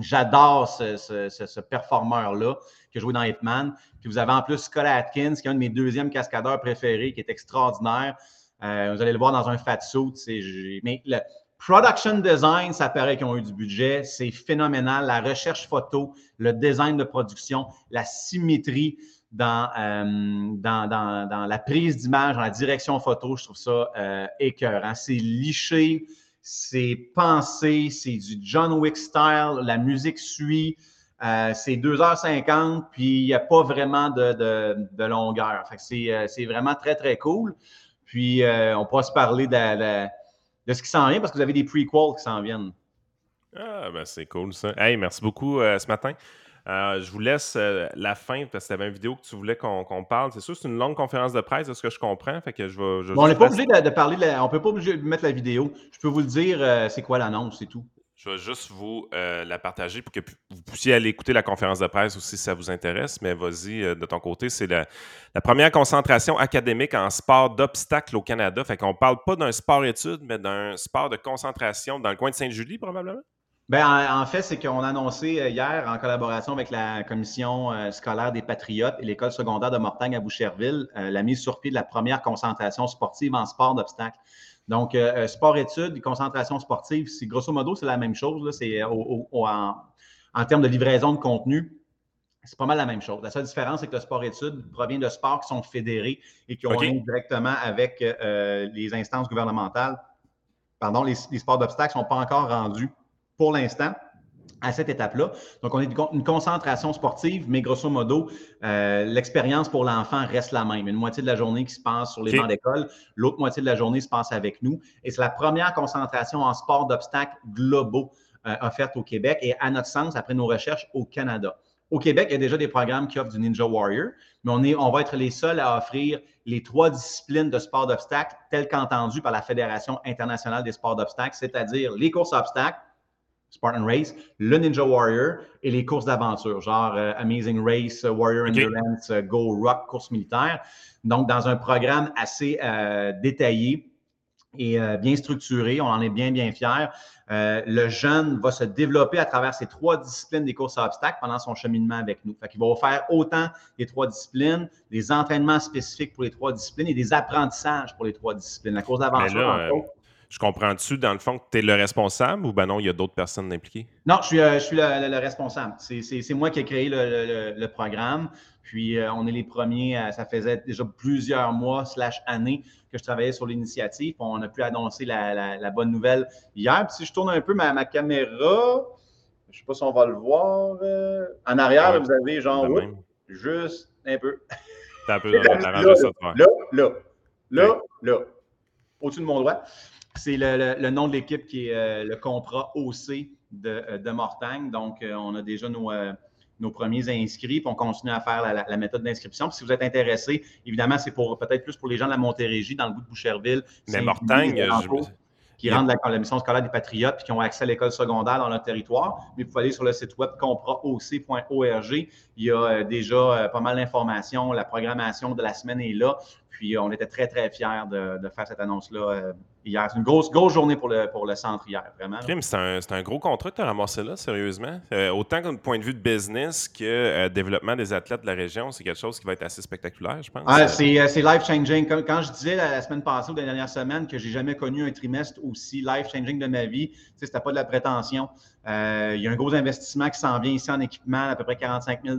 J'adore ce, ce, performeur-là qui a joué dans Hitman. Puis vous avez en plus Scott Atkins, qui est un de mes deuxièmes cascadeurs préférés, qui est extraordinaire. Euh, vous allez le voir dans un fat suit. Mais le production design, ça paraît qu'ils ont eu du budget. C'est phénoménal. La recherche photo, le design de production, la symétrie dans, euh, dans, la prise d'image, dans la direction photo, je trouve ça euh, écœurant. C'est liché c'est pensé, c'est du John Wick style, la musique suit, euh, c'est 2h50, puis il n'y a pas vraiment de, longueur. Euh, c'est, vraiment très, très cool. Puis euh, on pourra se parler de, ce qui s'en vient parce que vous avez des prequels qui s'en viennent. Ah, ben c'est cool ça. Hey, merci beaucoup ce matin. Euh, je vous laisse euh, la fin parce que tu avais une vidéo que tu voulais qu'on parle. C'est sûr, c'est une longue conférence de presse, de ce que je comprends. Fait que je vais, on n'est pas obligé de, parler, on peut pas obligé de mettre la vidéo. Je peux vous le dire, euh, c'est quoi l'annonce, c'est tout. Je vais juste vous la partager pour que vous puissiez aller écouter la conférence de presse aussi si ça vous intéresse. Mais vas-y, de ton côté, c'est la, première concentration académique en sport d'obstacle au Canada. Fait qu'on parle pas d'un sport-études, mais d'un sport de concentration dans le coin de Sainte-Julie, probablement? Bien, en, fait, c'est qu'on a annoncé euh, hier, en collaboration avec la commission euh, scolaire des Patriotes et l'école secondaire de Mortagne à Boucherville, euh, la mise sur pied de la première concentration sportive en sport d'obstacle. Donc, sport-études, concentration sportive, c'est grosso modo, c'est la même chose. C'est en, termes de livraison de contenu, c'est pas mal la même chose. La seule différence, c'est que le sport-études provient de sports qui sont fédérés et qui ont okay. directement avec les instances gouvernementales. Pardon, les, les sports d'obstacles ne sont pas encore rendus pour l'instant à cette étape-là. Donc, on est une concentration sportive, mais grosso modo, euh, l'expérience pour l'enfant reste la même. Une moitié de la journée qui se passe sur les bancs d'école, l'autre moitié de la journée se passe avec nous. Et c'est la première concentration en sport d'obstacles globaux euh, offerte au Québec et, à notre sens, après nos recherches, au Canada. Au Québec, il y a déjà des programmes qui offrent du Ninja Warrior, mais on, est, on va être les seuls à offrir les trois disciplines de sport d'obstacles telles qu'entendues par la Fédération internationale des sports d'obstacles, c'est-à-dire les courses obstacles, Spartan Race, le Ninja Warrior et les courses d'aventure, genre euh, Amazing Race, euh, Warrior Endurance, euh, Go Rock, course militaire. Donc, dans un programme assez détaillé et bien structuré, on en est bien, bien fiers. le jeune va se développer à travers ces trois disciplines des courses à obstacles pendant son cheminement avec nous. Fait qu'il va faire autant les trois disciplines, des entraînements spécifiques pour les trois disciplines et des apprentissages pour les trois disciplines. La course d'aventure, je comprends-tu, dans le fond, que tu es le responsable ou ben non, il y a d'autres personnes impliquées? Non, je suis, euh, je suis le, responsable. C'est moi qui ai créé le, programme. Puis, euh, on est les premiers, ça faisait déjà plusieurs mois slash années que je travaillais sur l'initiative. On a pu annoncer la, bonne nouvelle hier. Puis, si je tourne un peu ma, caméra, je ne sais pas si on va le voir. Euh, en arrière, vous avez genre, juste un peu. un peu, là, là, là, là, là, au-dessus de mon doigt. C'est le, nom de l'équipe qui est euh, le Compra OC de, euh, de Mortagne. Donc, euh, on a déjà nos, nos premiers inscrits, puis on continue à faire la, méthode d'inscription. si vous êtes intéressé, évidemment, c'est pour peut-être plus pour les gens de la Montérégie, dans le bout de Boucherville. Mais Mortagne, je, qui rentrent dans la mission scolaire des Patriotes puis qui ont accès à l'école secondaire dans leur territoire. Mais vous pouvez aller sur le site web compraoc.org. Il y a déjà pas mal d'informations. La programmation de la semaine est là. Puis on était très, très fiers de, de faire cette annonce-là hier. C'est une grosse, grosse journée pour le, pour le centre hier, vraiment. c'est un, un, gros contrat que tu as ramassé là, sérieusement. Euh, autant d'un point de vue de business que euh, développement des athlètes de la région, c'est quelque chose qui va être assez spectaculaire, je pense. Ah, c'est life-changing. Quand, quand, je disais la, semaine passée ou la dernière semaine que j'ai jamais connu un trimestre aussi life-changing de ma vie, c'était pas de la prétention. Il y a un gros investissement qui s'en vient ici en équipement, à peu près 45 000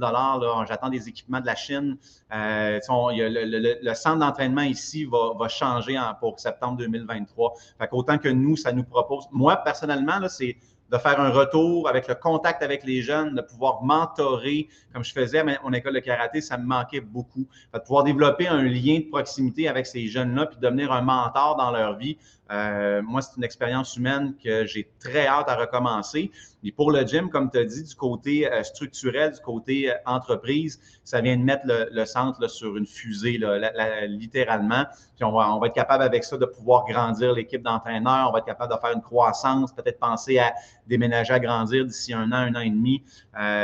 J'attends des équipements de la Chine. le, centre d'entraînement ici va, va changer en, pour septembre 2023. Fait qu'autant que nous, ça nous propose. Moi, personnellement, c'est de faire un retour avec le contact avec les jeunes, de pouvoir mentorer, comme je faisais à mon école de karaté, ça me manquait beaucoup. de pouvoir développer un lien de proximité avec ces jeunes-là, puis devenir un mentor dans leur vie, euh, moi, c'est une expérience humaine que j'ai très hâte à recommencer. Et pour le gym, comme tu as dit, du côté euh, structurel, du côté euh, entreprise, ça vient de mettre le, centre sur une fusée, littéralement. Puis on va, être capable avec ça de pouvoir grandir l'équipe d'entraîneurs, on va être capable de faire une croissance, peut-être penser à déménager, à grandir d'ici un an, un an et demi.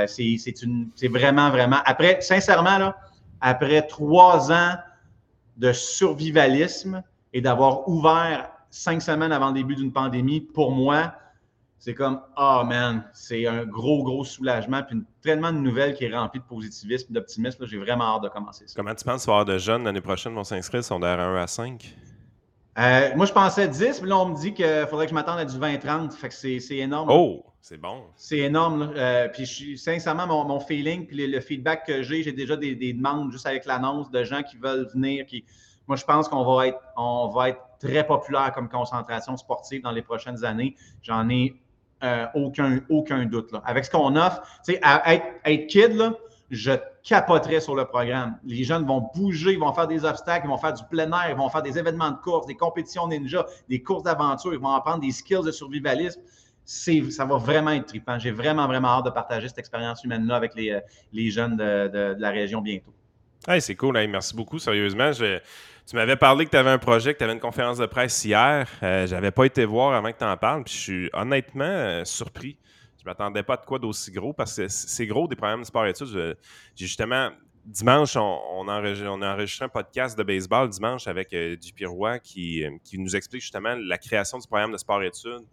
c'est vraiment, vraiment. Après, sincèrement, après trois ans de survivalisme et d'avoir ouvert cinq semaines avant le début d'une pandémie, pour moi, c'est comme Ah, oh, man, c'est un gros, gros soulagement. Puis une, tellement de nouvelles qui est remplie de positivisme et d'optimisme. J'ai vraiment hâte de commencer ça. Comment tu penses avoir de jeunes l'année prochaine vont s'inscrire sont d'air 1 à 5? Euh, moi, je pensais 10, mais là, on me dit qu'il faudrait que je m'attende à du 20-30. Fait que c'est énorme. Oh, c'est bon. C'est énorme. Euh, puis, je suis, sincèrement, mon, feeling, puis le, feedback que j'ai, j'ai déjà des, demandes juste avec l'annonce de gens qui veulent venir. Qui... Moi, je pense qu'on va être, on va être très populaire comme concentration sportive dans les prochaines années. J'en ai euh, aucun, aucun doute. Là. Avec ce qu'on offre, tu sais, être, kid, je capoterais sur le programme. Les jeunes vont bouger, ils vont faire des obstacles, ils vont faire du plein air, ils vont faire des événements de course, des compétitions ninja, des courses d'aventure, ils vont apprendre des skills de survivalisme. Ça va vraiment être trippant. J'ai vraiment, vraiment hâte de partager cette expérience humaine-là avec les, euh, jeunes de, de, la région bientôt. Hey, c'est cool. merci beaucoup. Sérieusement, tu m'avais parlé que tu avais un projet, que tu avais une conférence de presse hier. Euh, Je n'avais pas été voir avant que tu en parles. Puis je suis honnêtement euh, surpris je m'attendais pas de quoi d'aussi gros parce que c'est gros des problèmes de sport études. J'ai justement dimanche, on, a enregistré un podcast de baseball dimanche avec euh, Dupirois qui, euh, qui nous explique justement la création du programme de sport études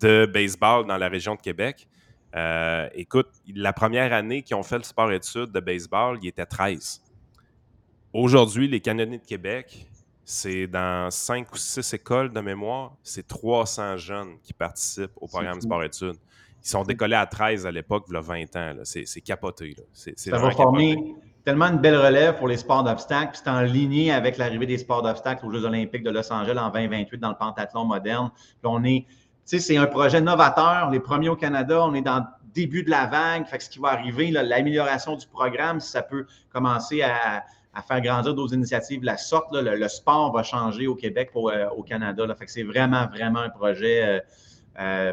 de baseball dans la région de Québec. Euh, écoute, la première année qu'ils ont fait le sport études de baseball, il était 13. Aujourd'hui, les canonniers de Québec, c'est dans 5 ou 6 écoles de mémoire, c'est 300 jeunes qui participent au programme de sport études. Ils sont décollés à 13 à l'époque, il y a 20 ans. C'est capoté. ça va former tellement une belle relève pour les sports d'obstacles. C'est en ligne avec l'arrivée des sports d'obstacles aux Jeux olympiques de Los Angeles en 2028 dans le pentathlon moderne. on est, c'est un projet novateur, les premiers au Canada. On est dans le début de la vague. Fait ce qui va arriver, l'amélioration du programme, ça peut commencer à, faire grandir d'autres initiatives la sorte, le, sport va changer au Québec pour, euh, au Canada. Là. Fait que c'est vraiment, vraiment un projet euh, euh,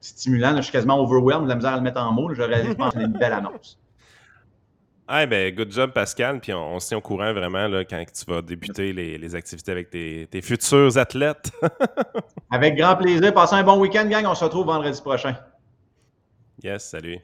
stimulant. je suis quasiment overwhelmed, de la misère à le mettre en mots. J'aurais une belle annonce. Ah, ben, good job, Pascal. Puis on, se tient au courant vraiment là, quand tu vas débuter les, activités avec tes, futurs athlètes. avec grand plaisir. Passez un bon week-end, gang. On se retrouve vendredi prochain. Yes, salut.